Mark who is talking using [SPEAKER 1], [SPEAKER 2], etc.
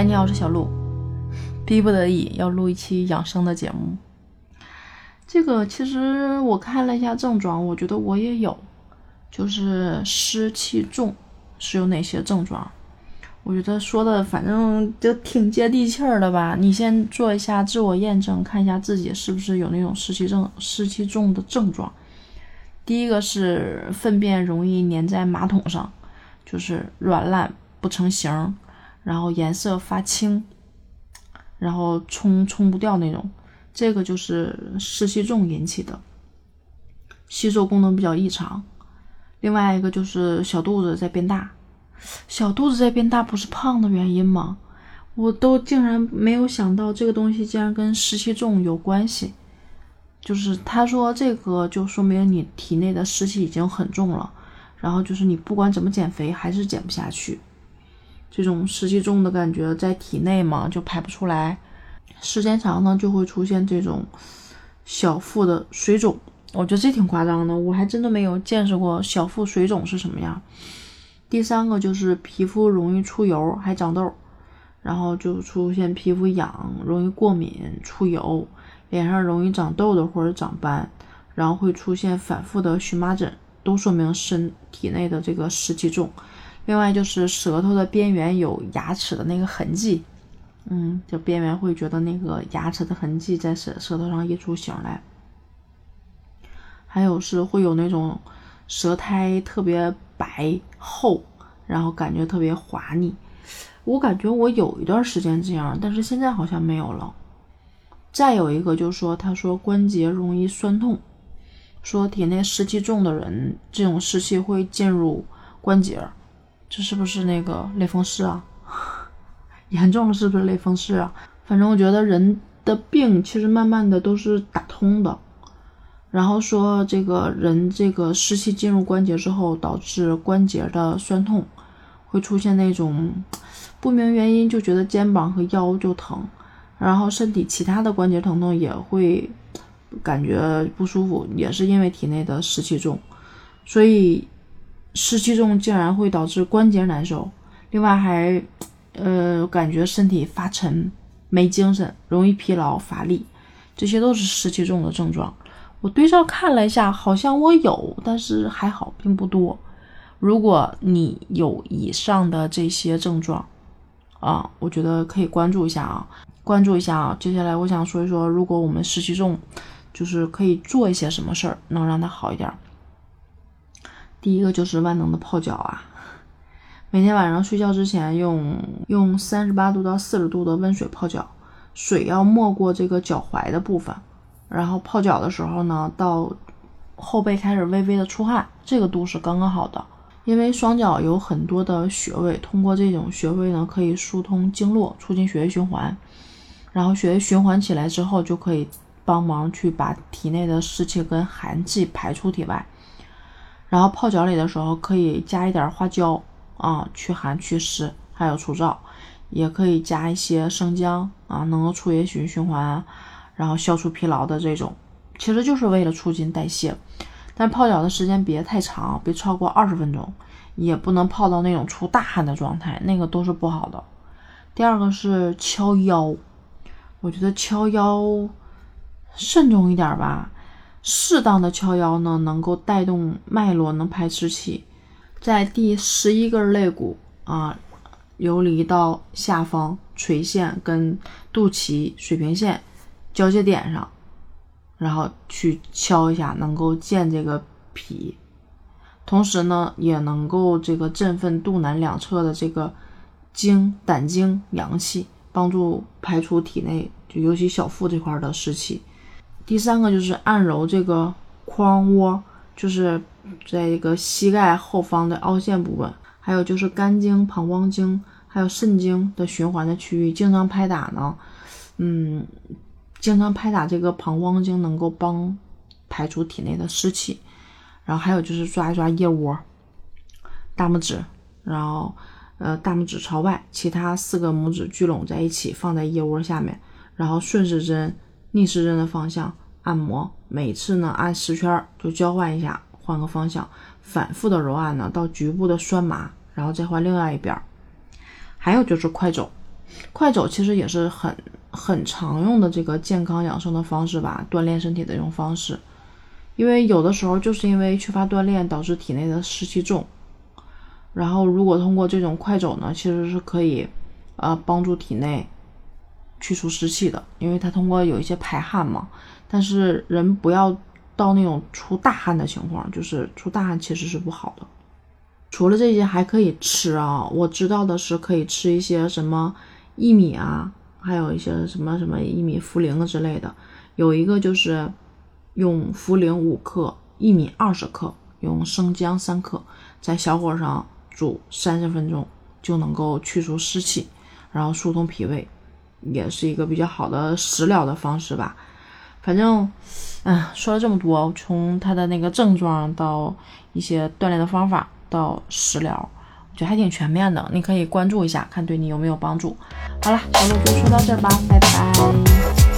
[SPEAKER 1] 嗨，你好，我是小鹿。逼不得已要录一期养生的节目。这个其实我看了一下症状，我觉得我也有，就是湿气重是有哪些症状？我觉得说的反正就挺接地气儿的吧。你先做一下自我验证，看一下自己是不是有那种湿气症、湿气重的症状。第一个是粪便容易粘在马桶上，就是软烂不成形。然后颜色发青，然后冲冲不掉那种，这个就是湿气重引起的，吸收功能比较异常。另外一个就是小肚子在变大，小肚子在变大不是胖的原因吗？我都竟然没有想到这个东西竟然跟湿气重有关系。就是他说这个就说明你体内的湿气已经很重了，然后就是你不管怎么减肥还是减不下去。这种湿气重的感觉在体内嘛，就排不出来，时间长呢就会出现这种小腹的水肿。我觉得这挺夸张的，我还真的没有见识过小腹水肿是什么样。第三个就是皮肤容易出油，还长痘，然后就出现皮肤痒、容易过敏、出油，脸上容易长痘痘或者长斑，然后会出现反复的荨麻疹，都说明身体内的这个湿气重。另外就是舌头的边缘有牙齿的那个痕迹，嗯，就边缘会觉得那个牙齿的痕迹在舌舌头上溢出形来。还有是会有那种舌苔特别白厚，然后感觉特别滑腻。我感觉我有一段时间这样，但是现在好像没有了。再有一个就是说，他说关节容易酸痛，说体内湿气重的人，这种湿气会进入关节。这是不是那个类风湿啊？严重了是不是类风湿啊？反正我觉得人的病其实慢慢的都是打通的。然后说这个人这个湿气进入关节之后，导致关节的酸痛，会出现那种不明原因就觉得肩膀和腰就疼，然后身体其他的关节疼痛也会感觉不舒服，也是因为体内的湿气重，所以。湿气重竟然会导致关节难受，另外还，呃，感觉身体发沉、没精神、容易疲劳乏力，这些都是湿气重的症状。我对照看了一下，好像我有，但是还好，并不多。如果你有以上的这些症状，啊，我觉得可以关注一下啊，关注一下啊。接下来我想说一说，如果我们湿气重，就是可以做一些什么事儿，能让它好一点。第一个就是万能的泡脚啊，每天晚上睡觉之前用用三十八度到四十度的温水泡脚，水要没过这个脚踝的部分，然后泡脚的时候呢，到后背开始微微的出汗，这个度是刚刚好的。因为双脚有很多的穴位，通过这种穴位呢，可以疏通经络，促进血液循环，然后血液循环起来之后，就可以帮忙去把体内的湿气跟寒气排出体外。然后泡脚里的时候可以加一点花椒啊，驱寒祛湿，还有除燥，也可以加一些生姜啊，能够促血液循环，然后消除疲劳的这种，其实就是为了促进代谢。但泡脚的时间别太长，别超过二十分钟，也不能泡到那种出大汗的状态，那个都是不好的。第二个是敲腰，我觉得敲腰慎重一点吧。适当的敲腰呢，能够带动脉络，能排湿气。在第十一根肋骨啊，游离到下方垂线跟肚脐水平线交界点上，然后去敲一下，能够健这个脾，同时呢，也能够这个振奋肚腩两侧的这个经胆经阳气，帮助排出体内就尤其小腹这块的湿气。第三个就是按揉这个眶窝，就是在一个膝盖后方的凹陷部分，还有就是肝经、膀胱经，还有肾经的循环的区域，经常拍打呢，嗯，经常拍打这个膀胱经，能够帮排出体内的湿气。然后还有就是抓一抓腋窝，大拇指，然后呃大拇指朝外，其他四个拇指聚拢在一起，放在腋窝下面，然后顺时针。逆时针的方向按摩，每次呢按十圈就交换一下，换个方向，反复的揉按呢到局部的酸麻，然后再换另外一边。还有就是快走，快走其实也是很很常用的这个健康养生的方式吧，锻炼身体的一种方式。因为有的时候就是因为缺乏锻炼导致体内的湿气重，然后如果通过这种快走呢，其实是可以呃帮助体内去除湿气的，因为它通过有一些排汗嘛。但是人不要到那种出大汗的情况，就是出大汗其实是不好的。除了这些还可以吃啊，我知道的是可以吃一些什么薏米啊，还有一些什么什么薏米茯苓之类的，有一个就是。用茯苓五克，薏米二十克，用生姜三克，在小火上煮三十分钟，就能够去除湿气，然后疏通脾胃，也是一个比较好的食疗的方式吧。反正，嗯，说了这么多，从他的那个症状到一些锻炼的方法到食疗，我觉得还挺全面的。你可以关注一下，看对你有没有帮助。好了，小鹿就说到这儿吧，拜拜。